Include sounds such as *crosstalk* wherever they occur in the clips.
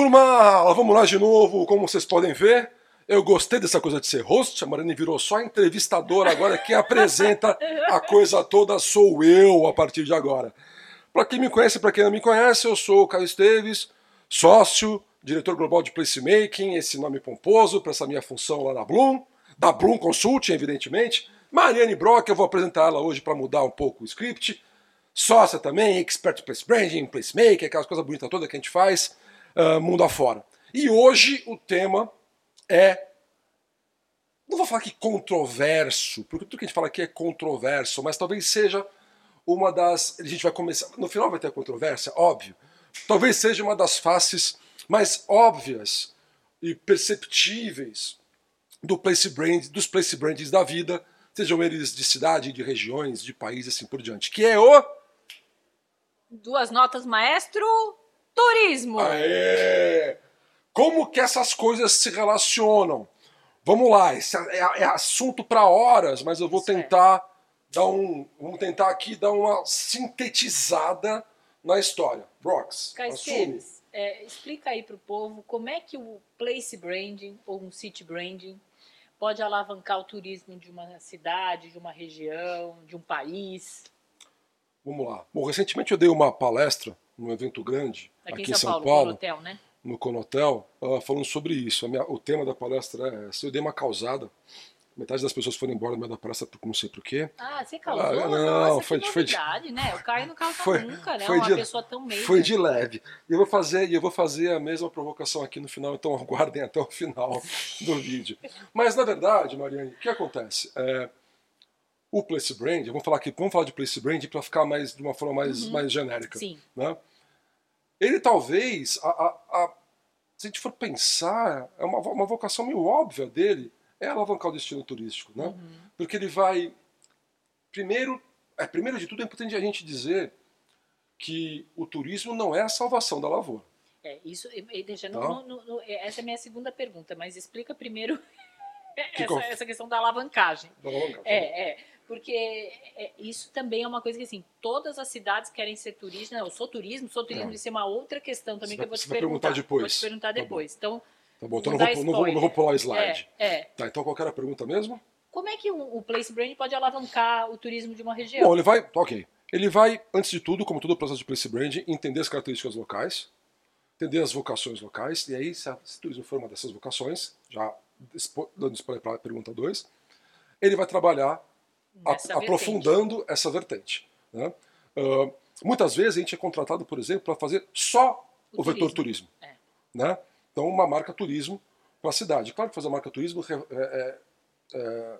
Turma, vamos lá de novo. Como vocês podem ver, eu gostei dessa coisa de ser host. A Marina virou só entrevistadora agora. Quem apresenta a coisa toda sou eu a partir de agora. Para quem me conhece, para quem não me conhece, eu sou o Caio Esteves, sócio, diretor global de placemaking, esse nome pomposo para essa minha função lá na Bloom, da Bloom Consulting, evidentemente. Mariane Brock, eu vou apresentar ela hoje para mudar um pouco o script. Sócia também, expert place branding, placemaking, aquelas coisas bonitas todas que a gente faz mundo afora. E hoje o tema é. Não vou falar que controverso, porque tudo que a gente fala aqui é controverso, mas talvez seja uma das. A gente vai começar. No final vai ter controvérsia, óbvio. Talvez seja uma das faces mais óbvias e perceptíveis do place brand, dos place brands da vida, sejam eles de cidade, de regiões, de país e assim por diante. Que é o. Duas notas, maestro turismo. Aê! Como que essas coisas se relacionam? Vamos lá, esse é, é assunto para horas, mas eu vou certo. tentar dar um, vamos tentar aqui dar uma sintetizada na história. Brox, assume. É, explica aí para o povo como é que o place branding ou um city branding pode alavancar o turismo de uma cidade, de uma região, de um país. Vamos lá. Bom, recentemente eu dei uma palestra num evento grande aqui, aqui em São, Paulo, Paulo Conotel, né? no Conotel, uh, falando sobre isso. Minha, o tema da palestra é se eu dei uma causada. Metade das pessoas foram embora no meio da palestra porque não sei porquê. Ah, você causou? Ah, não, Nossa, foi, foi de né? O Caio não causa foi, nunca, né? Foi uma de, pessoa tão meio. Foi de leve. E eu vou fazer, eu vou fazer a mesma provocação aqui no final, então *laughs* aguardem até o final do vídeo. Mas na verdade, Mariane, o que acontece? É, o place brand, vamos falar aqui, vamos falar de place brand para ficar mais de uma forma mais, uhum. mais genérica. Sim. Né? Ele talvez, a, a, a, se a gente for pensar, é uma, uma vocação meio óbvia dele, é alavancar o destino turístico, né? Uhum. Porque ele vai, primeiro, é, primeiro de tudo é importante a gente dizer que o turismo não é a salvação da lavoura. É, isso, deixa, não, não, não, essa é a minha segunda pergunta, mas explica primeiro *laughs* essa, essa, questão da alavancagem. Da alavancagem. É, é porque é, isso também é uma coisa que assim todas as cidades querem ser turismo. Não, eu sou turismo, sou turismo, é. isso é uma outra questão também você que eu vou te perguntar. depois. Vou te perguntar tá depois. Bom. Então, tá bom, então não vou, não, vou, não vou, pular o slide. É, é. Tá, então qual era a pergunta mesmo? Como é que o, o Place Brand pode alavancar o turismo de uma região? Bom, ele vai, ok. Ele vai, antes de tudo, como todo o processo de Place Brand, entender as características locais, entender as vocações locais, e aí, se, a, se o turismo for uma dessas vocações, já dando spoiler para a pergunta 2, ele vai trabalhar a, aprofundando essa vertente. Né? Uh, muitas vezes a gente é contratado, por exemplo, para fazer só o, o vetor turismo. É. Né? Então, uma marca turismo para a cidade. Claro que fazer marca turismo é, é, é,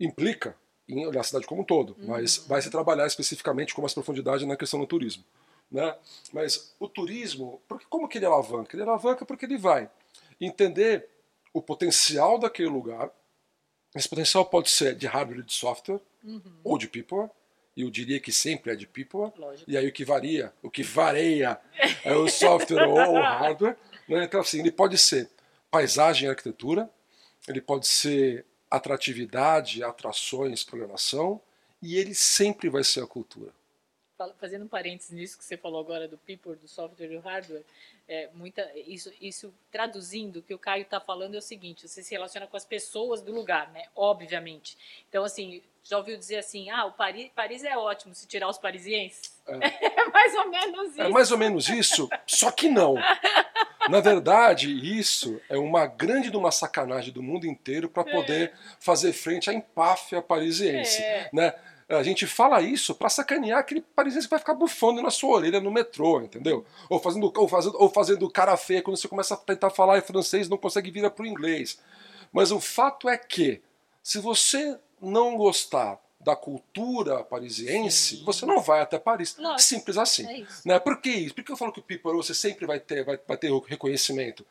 implica em olhar a cidade como um todo, uhum. mas vai se trabalhar especificamente com mais profundidade na questão do turismo. Né? Mas o turismo, porque, como que ele alavanca? Ele alavanca porque ele vai entender o potencial daquele lugar, esse potencial pode ser de hardware e de software, uhum. ou de people. E eu diria que sempre é de people. Lógico. E aí o que varia, o que varia é o software ou o hardware. Né? Então, assim, ele pode ser paisagem e arquitetura, ele pode ser atratividade, atrações, programação, e ele sempre vai ser a cultura. Fazendo um parênteses nisso que você falou agora do people, do software e do hardware, é, muita, isso, isso traduzindo, o que o Caio está falando é o seguinte: você se relaciona com as pessoas do lugar, né? Obviamente. Então, assim, já ouviu dizer assim: ah, o Paris, Paris é ótimo se tirar os parisienses? É. *laughs* é mais ou menos isso. É mais ou menos isso, só que não. Na verdade, isso é uma grande de uma sacanagem do mundo inteiro para poder é. fazer frente à empáfia parisiense. É. Né? A gente fala isso para sacanear aquele parisiense que vai ficar bufando na sua orelha no metrô, entendeu? Ou fazendo, ou fazendo, ou fazendo cara feia quando você começa a tentar falar em francês não consegue virar para o inglês. Mas o fato é que, se você não gostar da cultura parisiense, Sim. você não vai até Paris. Lógico. Simples assim. É. Né? Por que isso? Por que eu falo que o people você sempre vai ter, vai, vai ter reconhecimento?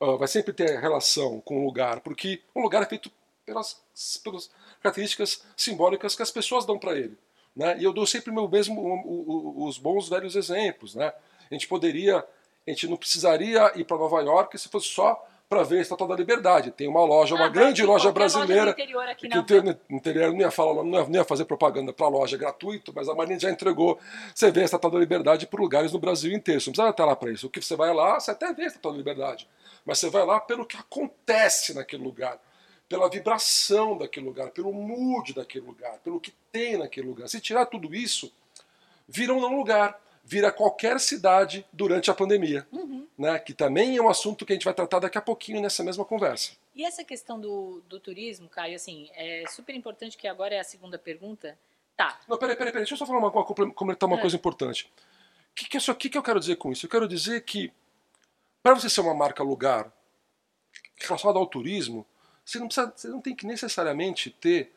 Uh, vai sempre ter relação com o lugar, porque um lugar é feito pelas, pelas características simbólicas que as pessoas dão para ele. Né? E eu dou sempre meu mesmo os bons velhos exemplos. Né? A gente poderia, a gente não precisaria ir para Nova York se fosse só para ver a Estátua da Liberdade. Tem uma loja, uma Ah, vai grande loja qualquer loja brasileira. interior aqui que na o interior não ia, falar, não ia, não fazer propaganda para loja gratuito, mas a Marina já entregou. Você vê a Estátua da Liberdade por lugares no Brasil inteiro. Você não precisa estar lá para isso. O que você vai lá, você até vê a Estátua da Liberdade. Mas você vai lá pelo que acontece naquele lugar, pela vibração daquele lugar, pelo mood daquele lugar, pelo que tem naquele lugar. Se tirar tudo isso, vira um não lugar, vira qualquer cidade durante a pandemia, Uhum. né? Que também é um assunto que a gente vai tratar daqui a pouquinho nessa mesma conversa. E essa questão do, do turismo, Caio, assim, é super importante que agora é a segunda pergunta. Tá, Não, peraí, peraí, peraí. Deixa eu só falar uma, uma, comentar uma É. coisa importante. O que, que, é que, que eu quero dizer com isso? Eu quero dizer que, para você ser uma marca lugar relacionada ao turismo, você não, precisa, você não tem que necessariamente ter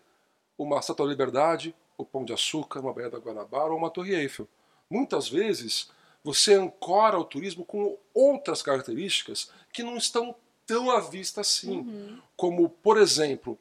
uma Estátua da Liberdade, o Pão de Açúcar, uma Baía da Guanabara ou uma Torre Eiffel. Muitas vezes, você ancora o turismo com outras características que não estão tão à vista assim Uhum. como, por exemplo,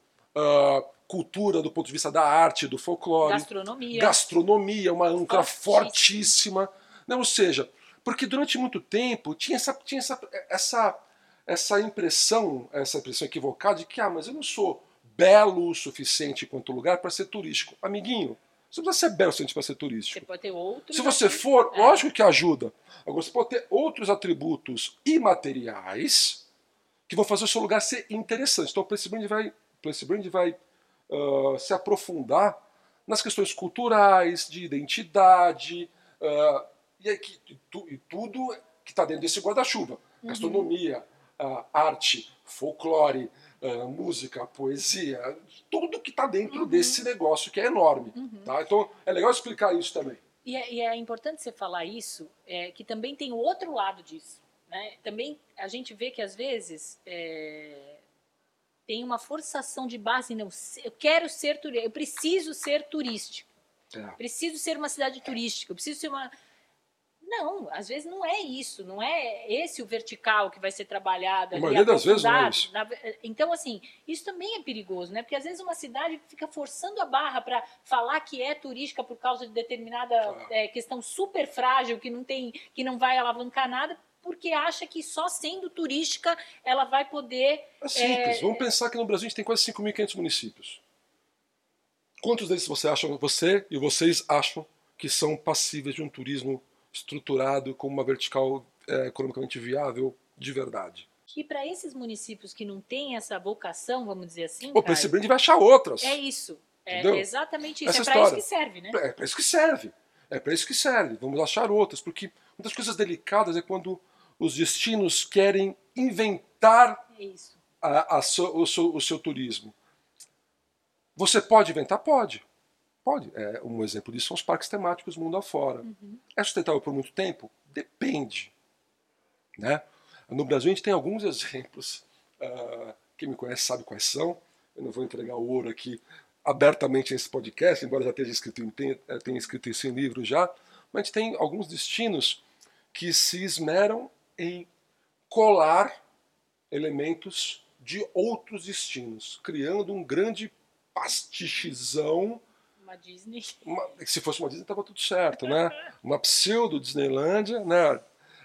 cultura do ponto de vista da arte, do folclore, gastronomia. gastronomia, uma âncora Fortíssima. fortíssima. Não, ou seja, porque durante muito tempo tinha essa, tinha essa, essa, essa impressão, essa impressão equivocada de que, ah, mas eu não sou belo o suficiente quanto lugar para ser turístico. Amiguinho, você não precisa ser belo o suficiente para ser Você turístico. pode ter outros. Se você for, É. lógico que ajuda. Agora, você pode ter outros atributos imateriais que vão fazer o seu lugar ser interessante. Então, o Place Brand vai, Place Brand vai ah, se aprofundar nas questões culturais, de identidade, ah, e, aí que- e tu- e tudo que está dentro desse guarda-chuva. Gastronomia, ah, arte, folclore, ah, música, poesia, tudo que está dentro desse negócio que é enorme. Tá? Então, é legal explicar isso também. E é, e é importante você falar isso, é, que também tem o outro lado disso. Né? Também a gente vê que às vezes é, tem uma forçação de base, não, eu quero ser turístico, eu preciso ser turístico, É. preciso ser uma cidade turística, eu preciso ser uma. Não, às vezes não é isso, não é esse o vertical que vai ser trabalhado A maioria das vezes não é isso. Na- então, assim, isso também é perigoso, né? Porque às vezes uma cidade fica forçando a barra para falar que é turística por causa de determinada Claro. é, questão super frágil, que não tem, que não vai alavancar nada, porque acha que só sendo turística ela vai poder. É simples. Vamos pensar que no Brasil a gente tem quase 5.500 municípios. Quantos deles você acha, você e vocês acham que são passíveis de um turismo estruturado com uma vertical é, economicamente viável de verdade? E para esses municípios que não têm essa vocação, vamos dizer assim, O Caio, Brand vai achar outras. é isso. É Entendeu? exatamente isso. Essa é para isso que serve, né? É para isso que serve. É para isso que serve. Vamos achar outras, porque uma das coisas delicadas é quando os destinos querem inventar É isso. a- a o, seu, o seu turismo. Você pode inventar? Pode. Pode. É, um exemplo disso são os parques temáticos mundo afora. É sustentável por muito tempo? Depende. Né? No Brasil a gente tem alguns *laughs* exemplos. ah, quem me conhece sabe quais são. Eu não vou entregar o ouro aqui abertamente nesse podcast, embora já tenha escrito, tenha, eh, tenha escrito isso em livro já. Mas a gente tem alguns destinos que se esmeram em colar elementos de outros destinos, criando um grande pastichezão. Uma Disney. Uma- se fosse uma Disney, estava tudo certo, né? Uma pseudo Disneylândia, né?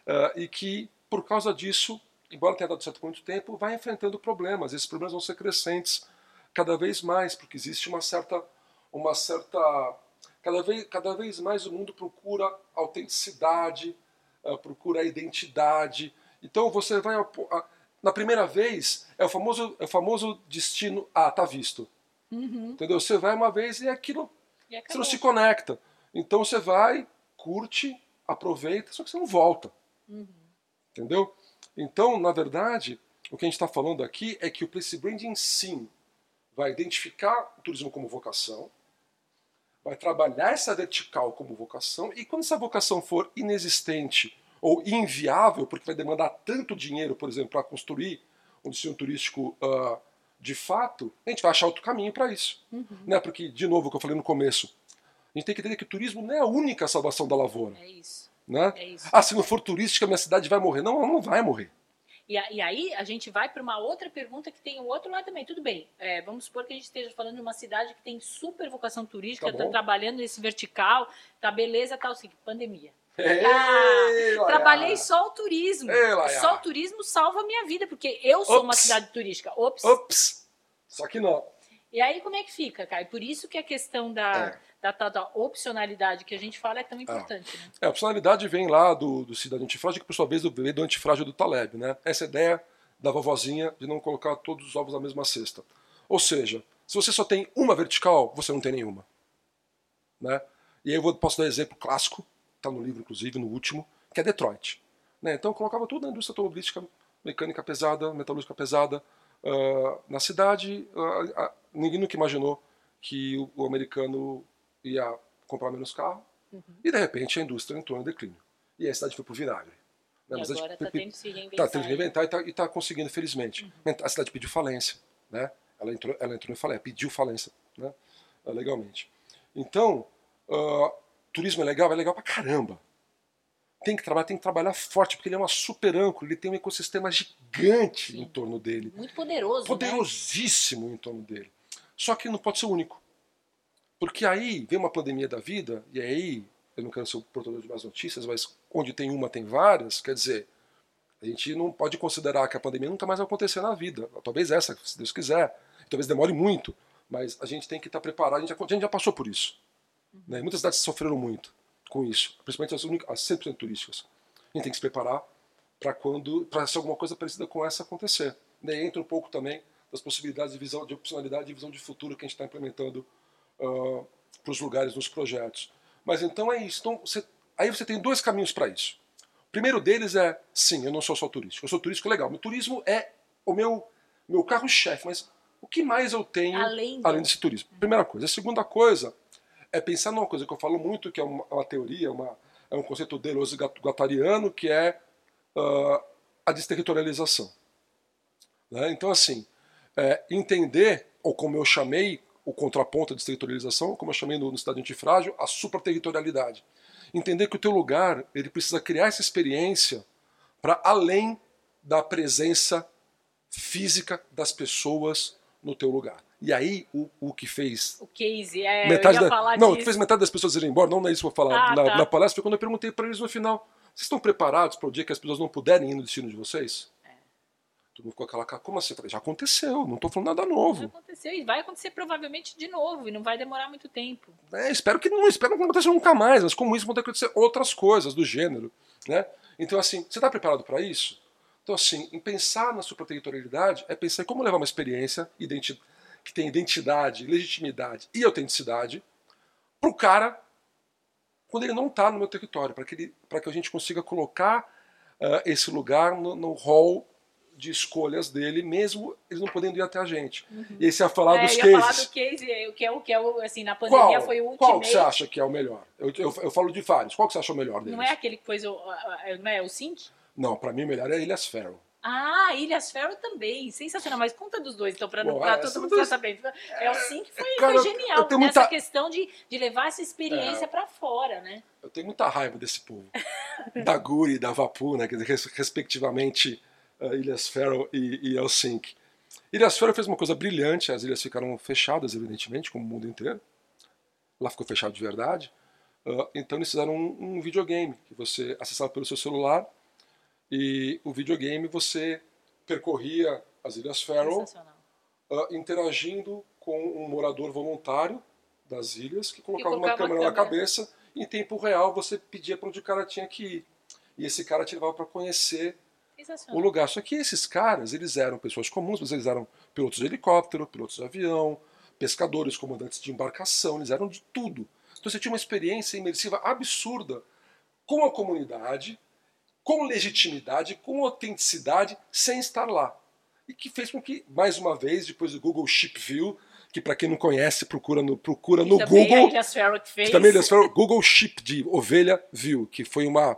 Ah, e que, por causa disso, embora tenha dado certo por muito tempo, vai enfrentando problemas. Esses problemas vão ser crescentes cada vez mais, porque existe uma certa. Uma certa cada, vez, cada vez mais o mundo procura autenticidade, ah, procura identidade. Então você vai. ah, Na primeira vez, é o famoso, é o famoso destino. Ah, tá visto. Uhum. Entendeu? Você vai uma vez e aquilo E você não se conecta. Então você vai, curte, aproveita, só que você não volta. Uhum. Entendeu? Então, na verdade, o que a gente está falando aqui é que o Place Branding sim vai identificar o turismo como vocação, vai trabalhar essa vertical como vocação, e quando essa vocação for inexistente ou inviável, porque vai demandar tanto dinheiro, por exemplo, para construir um destino turístico ah, de fato, a gente vai achar outro caminho para isso. Né? Porque, de novo, o que eu falei no começo, a gente tem que entender que o turismo não é a única salvação da lavoura. É isso. Né? É isso. Ah, se não for turística, minha cidade vai morrer. Não, ela não vai morrer. E, a- e aí a gente vai para uma outra pergunta que tem o outro lado também. Tudo bem, é, vamos supor que a gente esteja falando de uma cidade que tem super vocação turística, Tá está bom. trabalhando nesse vertical, tá beleza, tal, assim, pandemia. Ei, Ah. Trabalhei só o turismo. Ei. Só o turismo salva a minha vida, porque eu sou uma Ops. cidade turística. Ops. Ops! Só que não. E aí, como é que fica, Caio? Por isso que a questão da, É. da, da opcionalidade que a gente fala é tão importante, né? É, a opcionalidade vem lá do, do cidadão antifrágil, que por sua vez vem do antifrágil do Taleb, né? Essa ideia da vovozinha de não colocar todos os ovos na mesma cesta. Ou seja, se você só tem uma vertical, você não tem nenhuma. Né? E aí eu vou, posso dar um exemplo clássico, está no livro inclusive, no último, que é Detroit. Né? Então colocava tudo na indústria automobilística, mecânica pesada, metalúrgica pesada, ah, na cidade, ah, ah, ninguém nunca imaginou que o, o americano ia comprar menos carro, e de repente a indústria entrou em declínio. E aí a cidade foi pro vinagre. Né? Mas a agora está tendo que se reinventar. Tá tendo que reinventar e tá, e tá conseguindo, felizmente. A cidade pediu falência, né? Ela entrou, ela entrou em falência, pediu falência, né? Ah, Legalmente. Então, ah, turismo é legal, é legal pra caramba. Tem que trabalhar, tem que trabalhar forte, porque ele é uma super âncora, ele tem um ecossistema gigante Sim. em torno dele, Muito poderoso, né? poderosíssimo em torno dele. Só que não pode ser o único. Porque aí vem uma pandemia da vida, e aí, eu não quero ser o portador de mais notícias, mas onde tem uma tem várias, quer dizer, a gente não pode considerar que a pandemia nunca mais vai acontecer na vida. Talvez essa, se Deus quiser. Talvez demore muito, mas a gente tem que estar preparado. A gente já, a gente já passou por isso. Né? Muitas cidades sofreram muito com isso, principalmente as, únicas, as 100% turísticas. A gente tem que se preparar para quando, para se alguma coisa parecida com essa acontecer. Daí entra um pouco também das possibilidades de visão, de opcionalidade e visão de futuro que a gente está implementando para os lugares nos projetos. Mas então é isso. Então, você, aí você tem dois caminhos para isso. O primeiro deles é, sim, eu não sou só turístico. Eu sou turístico legal. Meu turismo é o meu, meu carro-chefe, mas o que mais eu tenho Além do- além desse turismo? Primeira coisa. A segunda coisa é pensar numa coisa que eu falo muito, que é uma, uma teoria, uma, é um conceito Deleuze guattariano, que é ah, a desterritorialização. Né? Então, assim, é, entender, ou como eu chamei o contraponto à desterritorialização, como eu chamei no, no Cidade Antifrágil, a supraterritorialidade. Entender que o teu lugar ele precisa criar essa experiência para além da presença física das pessoas no teu lugar. E aí, o, o que fez O case, é, metade eu ia da- não, o que fez metade das pessoas irem embora, não é isso que eu vou falar Ah, na, tá. na palestra, foi quando eu perguntei para eles no final: vocês estão preparados para o dia que as pessoas não puderem ir no destino de vocês? É. Todo mundo ficou aquela cara, como assim? Eu falei, já aconteceu, não estou falando nada Já novo. aconteceu e vai acontecer provavelmente de novo e não vai demorar muito tempo. É, espero que não espero que não aconteça nunca mais, mas como isso vão ter que acontecer outras coisas do gênero. Né? Então, assim, você está preparado para isso? Então, assim, em pensar na supraterritorialidade é pensar em como levar uma experiência identi- que tem identidade, legitimidade e autenticidade para o cara quando ele não está no meu território, para que, ele- que a gente consiga colocar ah, esse lugar no, no hall de escolhas dele, mesmo eles não podendo ir até a gente. E aí você ia falar é, dos cases. falar do case, é, o que é o que é assim, na pandemia Qual? foi o Qual que você acha que é o melhor? Eu, eu, eu falo de vários. Qual que você acha o melhor deles? Não é aquele que pôs o. Não é o Sync? Não, pra mim o melhor é Ilhas Farrell. Ah, Ilhas Ferro também. Sensacional. Mas conta dos dois, então, pra, não- pra é, todo mundo ficar sabendo. É o Sync foi, Cara, foi genial nessa muita- questão de, de levar essa experiência É. pra fora, né? Eu tenho muita raiva desse povo. da Guri e da Vapu, né? res- respectivamente uh, Ilhas Farrell e, e Helsinki. Ilhas Farrell fez uma coisa brilhante, as ilhas ficaram fechadas, evidentemente, como o mundo inteiro. Lá ficou fechado de verdade. Uh, então eles fizeram um, um videogame que você acessava pelo seu celular e o videogame você percorria as Ilhas Sensacional. ah, interagindo com um morador voluntário das ilhas que colocava uma colocava a câmera na cabeça e em tempo real você pedia para onde o cara tinha que ir. E esse cara te levava para conhecer o lugar. Só que esses caras, eles eram pessoas comuns, mas eles eram pilotos de helicóptero, pilotos de avião, pescadores, comandantes de embarcação, eles eram de tudo. Então você tinha uma experiência imersiva absurda com a comunidade, com legitimidade, com autenticidade, sem estar lá. E que fez com que, mais uma vez, depois do Google Ship View, que para quem não conhece, procura no, procura E no também a Google, que fez. que também falaram Google Ship de ovelha View, que foi uma,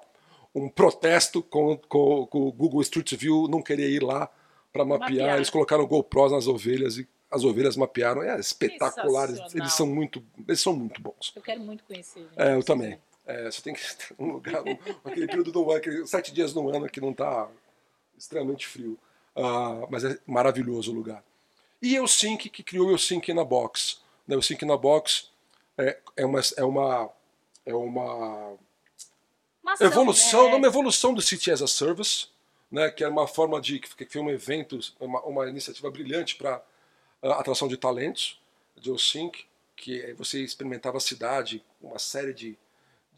um protesto com, com, com o Google Street View não querer ir lá para mapear. Mapear. Eles colocaram GoPros nas ovelhas e as ovelhas mapearam. É. Sensacional. Eles são muito, eles são muito bons. Eu quero muito conhecer. gente. É, eu também. É, você tem que *laughs* ter um lugar, um, aquele período do ano, aquele sete dias no ano que não está extremamente frio. Ah, mas é maravilhoso o lugar. E o Sync, que criou o Sync na Box. Né, o Sync na Box é, é uma. É uma, é uma evolução, né? não uma evolução do City as a Service, né, que era uma forma de que foi um evento, uma, uma iniciativa brilhante para uh, atração de talentos, de OSync, que você experimentava a cidade, uma série de,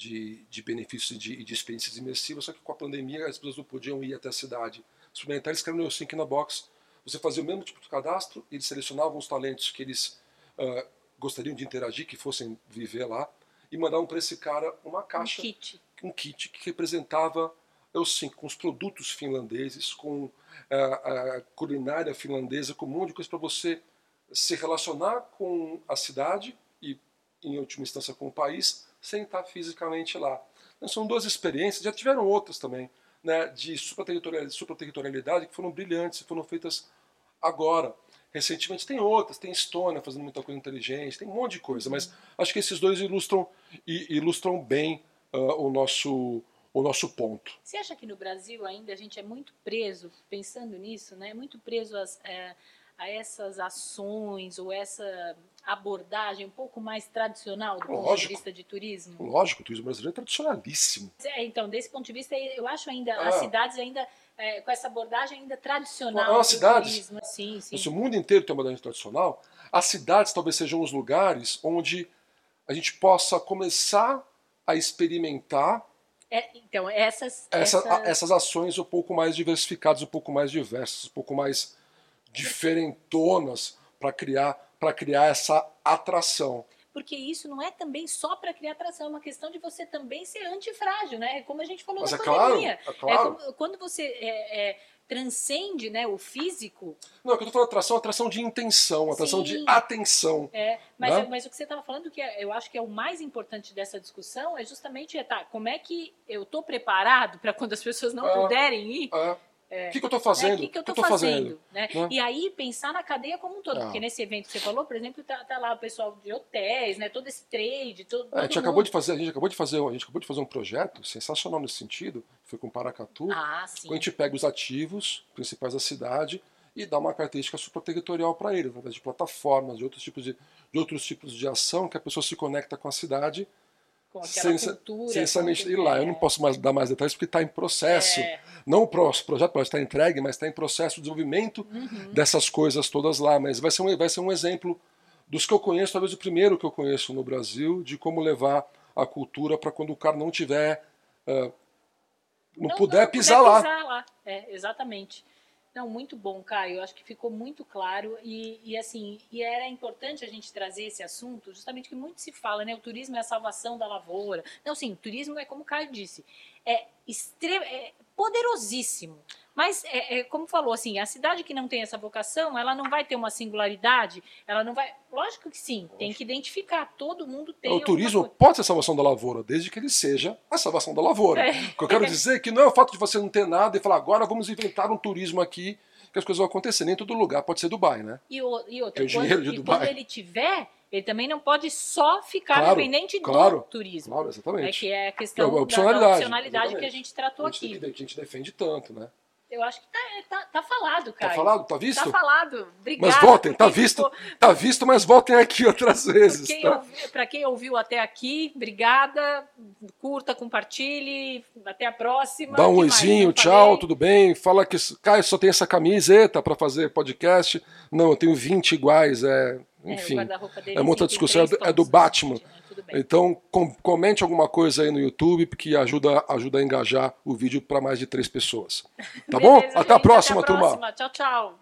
de, de benefícios e de, de, experiências imersivas, só que com a pandemia as pessoas não podiam ir até a cidade experimentar, eles criaram o OSync na box. Você fazia o mesmo tipo de cadastro, eles selecionavam os talentos que eles uh, gostariam de interagir, que fossem viver lá, e mandavam para esse cara uma caixa, um kit, um kit que representava eu sim, com os produtos finlandeses, com a, a culinária finlandesa, com um monte de coisa para você se relacionar com a cidade e, em última instância, com o país, sem estar fisicamente lá. Então, são duas experiências, já tiveram outras também, né, de supraterritorialidade que foram brilhantes, foram feitas agora. Recentemente tem outras, tem Estônia fazendo muita coisa inteligente, tem um monte de coisa, mas acho que esses dois ilustram, ilustram bem uh, o nosso o nosso ponto. Você acha que no Brasil ainda a gente é muito preso, pensando nisso, né? Muito preso às, é, a essas ações ou essa abordagem um pouco mais tradicional do Lógico. ponto de vista de turismo? Lógico, o turismo brasileiro é tradicionalíssimo. É, então, desse ponto de vista, eu acho ainda Ah. as cidades ainda é, com essa abordagem ainda tradicional Ah, as do cidades? turismo. Sim, sim. O mundo inteiro tem uma abordagem tradicional, as cidades talvez sejam os lugares onde a gente possa começar a experimentar É, então, essas, essa, essas- a- essas ações um pouco mais diversificadas, um pouco mais diversas, um pouco mais diferentonas para criar, para criar essa atração. Porque isso não é também só para criar atração, é uma questão de você também ser antifrágil, né? Como a gente falou Mas da é claro, pandemia. é claro. como- quando você é, é, transcende né, o físico, Não, é que eu tô falando atração, atração de intenção, atração de Sim. atenção. é, mas, Né? mas o que você estava falando, que é- eu acho que é o mais importante dessa discussão, é justamente é, tá, como é que eu estou preparado para quando as pessoas não puderem ir, É. O que, que eu estou né, fazendo? o que, que eu O estou tô fazendo? né? né? E aí pensar na cadeia como um todo, Ah. porque nesse evento que você falou, por exemplo, tá, tá lá o pessoal de hotéis, né, todo esse trade, todo, É, a gente acabou de fazer, a gente acabou de fazer, a gente acabou de fazer um projeto sensacional nesse sentido, foi com Paracatu. Ah, sim. A gente pega os ativos principais da cidade e dá uma característica supraterritorial para eles, através de plataformas, de outros tipos de, de outros tipos de ação que a pessoa se conecta com a cidade com aquela sem, cultura. sem ir lá. Eu é, não posso mais dar mais detalhes porque está em processo. é, Não o pro- projeto pode estar entregue, mas está em processo de desenvolvimento uhum. dessas coisas todas lá. Mas vai ser, um, vai ser um exemplo dos que eu conheço, talvez o primeiro que eu conheço no Brasil, de como levar a cultura para quando o cara não tiver. ah, não, puder pisar lá. pisar lá. É, exatamente. Não, muito bom, Caio. Eu acho que ficou muito claro e, e assim, e era importante a gente trazer esse assunto, justamente que muito se fala, né? O turismo é a salvação da lavoura. Não, sim, o turismo é como o Caio disse, é, extre é poderosíssimo. Mas, é, é, como falou, assim, a cidade que não tem essa vocação, ela não vai ter uma singularidade, ela não vai. Lógico que sim, tem que identificar. Todo mundo tem. o turismo coisa. pode ser a salvação da lavoura, desde que ele seja a salvação da lavoura. É. O que eu quero *laughs* dizer é que não é o fato de você não ter nada e falar, agora vamos inventar um turismo aqui, que as coisas vão acontecer. Nem em todo lugar pode ser Dubai, né? E, o, e outra, Tem o quando, e quando ele tiver, ele também não pode só ficar Claro, dependente claro, do turismo. Claro, exatamente. que é a É questão a da- da opcionalidade, opcionalidade que a exatamente. gente tratou A gente, aqui. que a gente defende tanto, né? Eu acho que tá, é, tá, tá falado, Tá cara. falado? Tá visto? Tá falado. Obrigada. Mas voltem, tá visto, ficou- tá visto, mas voltem aqui outras vezes. Quem tá? Pra quem ouviu até aqui, obrigada. Curta, compartilhe. Até a próxima. Dá um oizinho, tchau, tudo bem? Fala que Caio só tem essa camiseta para fazer podcast. Não, eu tenho 20 iguais, é, enfim. é uma outra sim, tem discussão, é do- é do Batman. né? Bem. Então, com- comente alguma coisa aí no YouTube, porque ajuda, ajuda a engajar o vídeo para mais de três pessoas. Tá *laughs* bom? Beleza, Até a próxima, até a turma. próxima. Tchau, tchau.